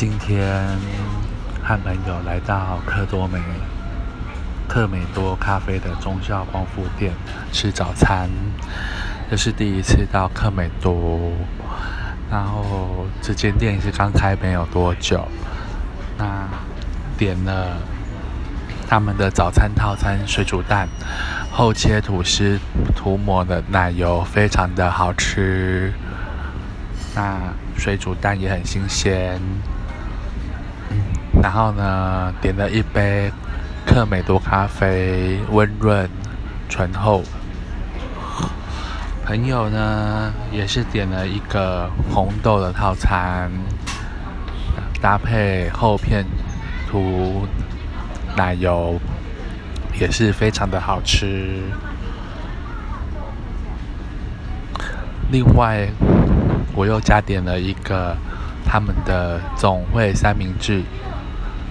今天和朋友来到克多美、克美多咖啡的中校光复店吃早餐，这是第一次到克美多。然后这间店是刚开没有多久，那点了他们的早餐套餐水煮蛋、厚切吐司涂抹的奶油，非常的好吃。那水煮蛋也很新鲜。然后呢，点了一杯克美多咖啡，温润醇厚。朋友呢，也是点了一个红豆的套餐，搭配厚片涂奶油，也是非常的好吃。另外，我又加点了一个他们的总会三明治。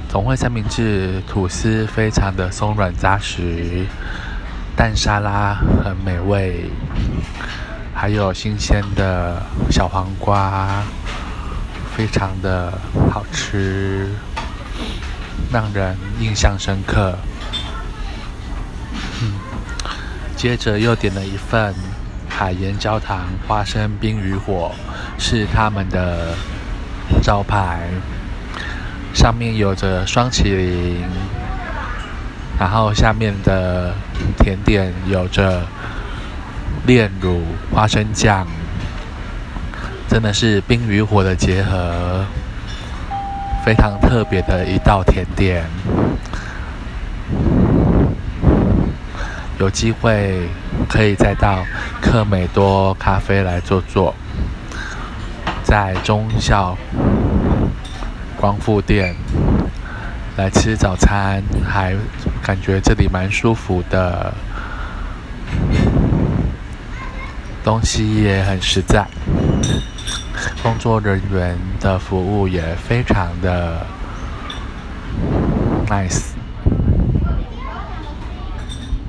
总会三明治吐司非常的松软扎实，蛋沙拉很美味，还有新鲜的小黄瓜，非常的好吃，让人印象深刻。嗯，接着又点了一份海盐焦糖花生冰与火，是他们的招牌。上面有着双麒麟，然后下面的甜点有着炼乳花生酱，真的是冰与火的结合，非常特别的一道甜点。有机会可以再到克美多咖啡来坐坐，在中校。光复店来吃早餐，还感觉这里蛮舒服的，东西也很实在，工作人员的服务也非常的 nice。